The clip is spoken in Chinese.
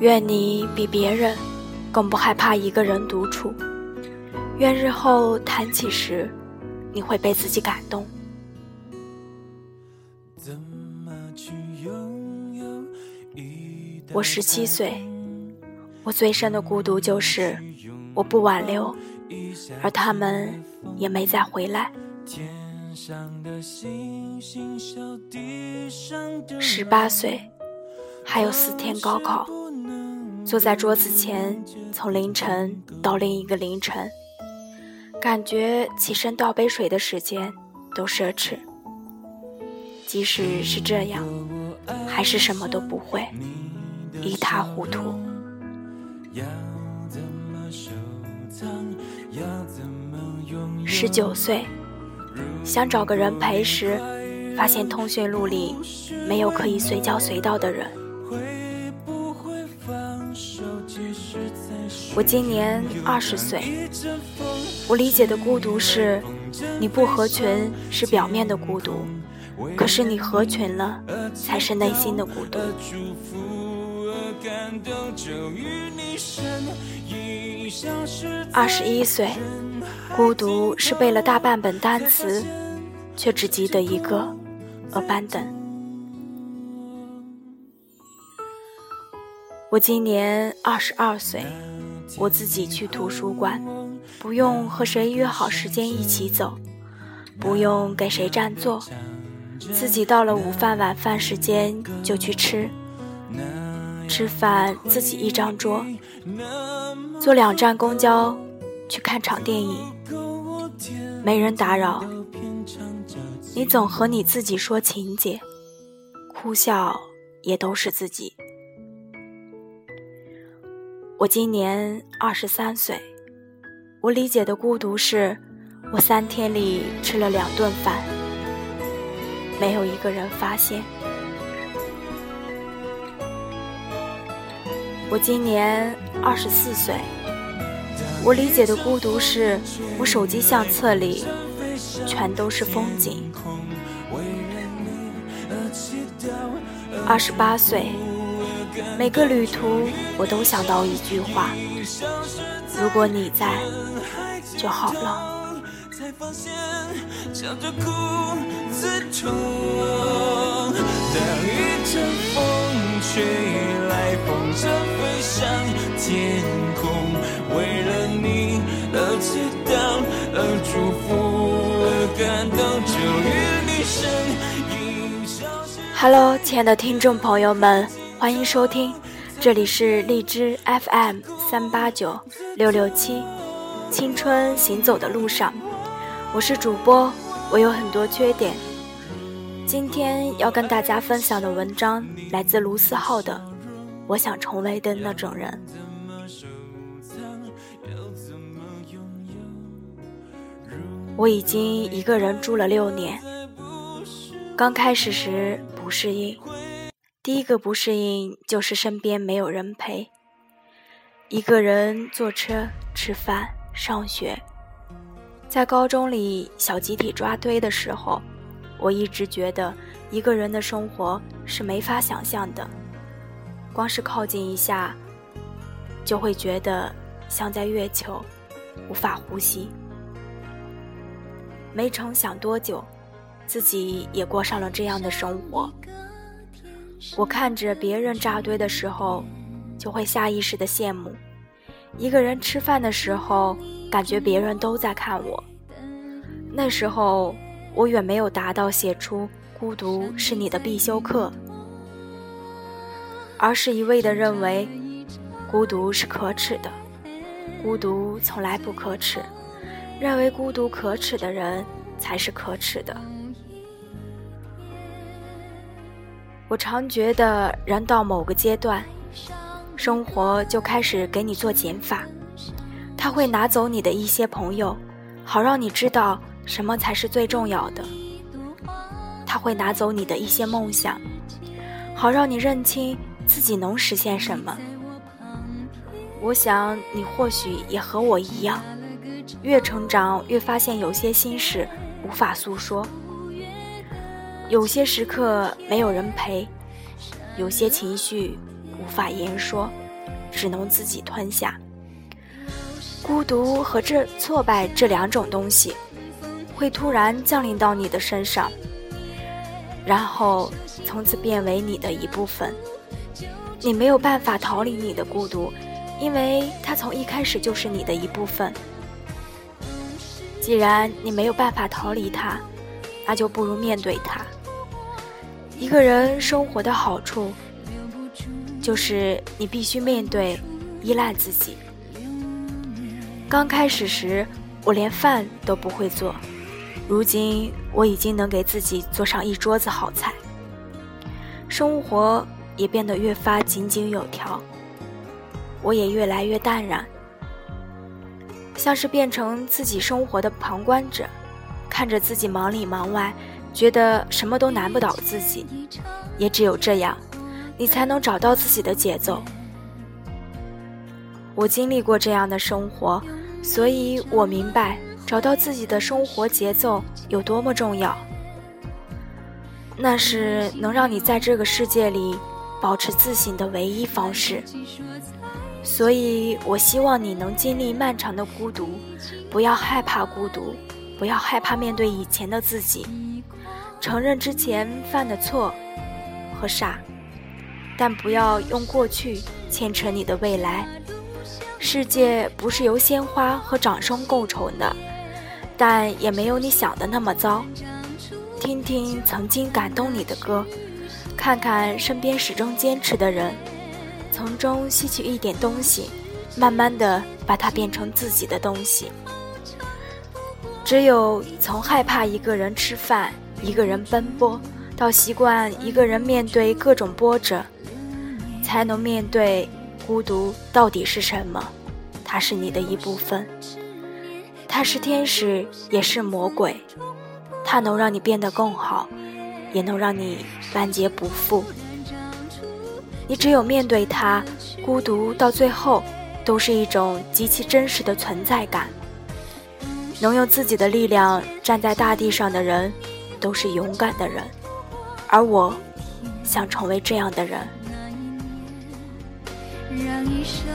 愿你比别人更不害怕一个人独处。愿日后谈起时，你会被自己感动。我十七岁，我最深的孤独就是我不挽留，而他们也没再回来。十八岁，还有四天高考，坐在桌子前，从凌晨到另一个凌晨，感觉起身倒杯水的时间都奢侈。即使是这样，还是什么都不会，一塌糊涂。十九岁。想找个人陪时，发现通讯录里没有可以随叫随到的人。我今年二十岁，我理解的孤独是，你不合群是表面的孤独，可是你合群了，才是内心的孤独。二十一岁。孤独是背了大半本单词，却只记得一个 abandon。我今年二十二岁，我自己去图书馆，不用和谁约好时间一起走，不用给谁占座，自己到了午饭晚饭时间就去吃，吃饭自己一张桌，坐两站公交去看场电影。没人打扰，你总和你自己说情节，哭笑也都是自己。我今年二十三岁，我理解的孤独是，我三天里吃了两顿饭，没有一个人发现。我今年二十四岁。我理解的孤独是，我手机相册里全都是风景。二十八岁，每个旅途我都想到一句话：如果你在就好了。吹来，风筝飞上天空，为了你而祈祷，而祝福，而感动，就与你身影消失。Hello，亲爱的听众朋友们，欢迎收听，这里是荔枝 FM 三八九六六七，青春行走的路上，我是主播，我有很多缺点。今天要跟大家分享的文章来自卢思浩的《我想成为的那种人》。我已经一个人住了六年，刚开始时不适应，第一个不适应就是身边没有人陪，一个人坐车、吃饭、上学，在高中里小集体抓堆的时候。我一直觉得一个人的生活是没法想象的，光是靠近一下，就会觉得像在月球，无法呼吸。没成想多久，自己也过上了这样的生活。我看着别人扎堆的时候，就会下意识的羡慕；一个人吃饭的时候，感觉别人都在看我。那时候。我远没有达到写出孤独是你的必修课，而是一味的认为孤独是可耻的，孤独从来不可耻，认为孤独可耻的人才是可耻的。我常觉得人到某个阶段，生活就开始给你做减法，他会拿走你的一些朋友，好让你知道。什么才是最重要的？他会拿走你的一些梦想，好让你认清自己能实现什么。我想你或许也和我一样，越成长越发现有些心事无法诉说，有些时刻没有人陪，有些情绪无法言说。只能自己吞下。孤独和这挫败这两种东西，会突然降临到你的身上，然后从此变为你的一部分。你没有办法逃离你的孤独，因为它从一开始就是你的一部分。既然你没有办法逃离它，那就不如面对它。一个人生活的好处，就是你必须面对、依赖自己。刚开始时，我连饭都不会做，如今我已经能给自己做上一桌子好菜。生活也变得越发井井有条，我也越来越淡然，像是变成自己生活的旁观者，看着自己忙里忙外。觉得什么都难不倒自己，也只有这样，你才能找到自己的节奏。我经历过这样的生活，所以我明白找到自己的生活节奏有多么重要。那是能让你在这个世界里保持自信的唯一方式。所以我希望你能经历漫长的孤独，不要害怕孤独，不要害怕面对以前的自己。承认之前犯的错和傻，但不要用过去牵扯你的未来。世界不是由鲜花和掌声构成的，但也没有你想的那么糟。听听曾经感动你的歌，看看身边始终坚持的人，从中吸取一点东西，慢慢的把它变成自己的东西。只有从害怕一个人吃饭。一个人奔波，到习惯一个人面对各种波折，才能面对孤独到底是什么。它是你的一部分，它是天使，也是魔鬼，它能让你变得更好，也能让你万劫不复。你只有面对它，孤独到最后都是一种极其真实的存在感。能用自己的力量站在大地上的人。都是勇敢的人，而我想成为这样的人。让一生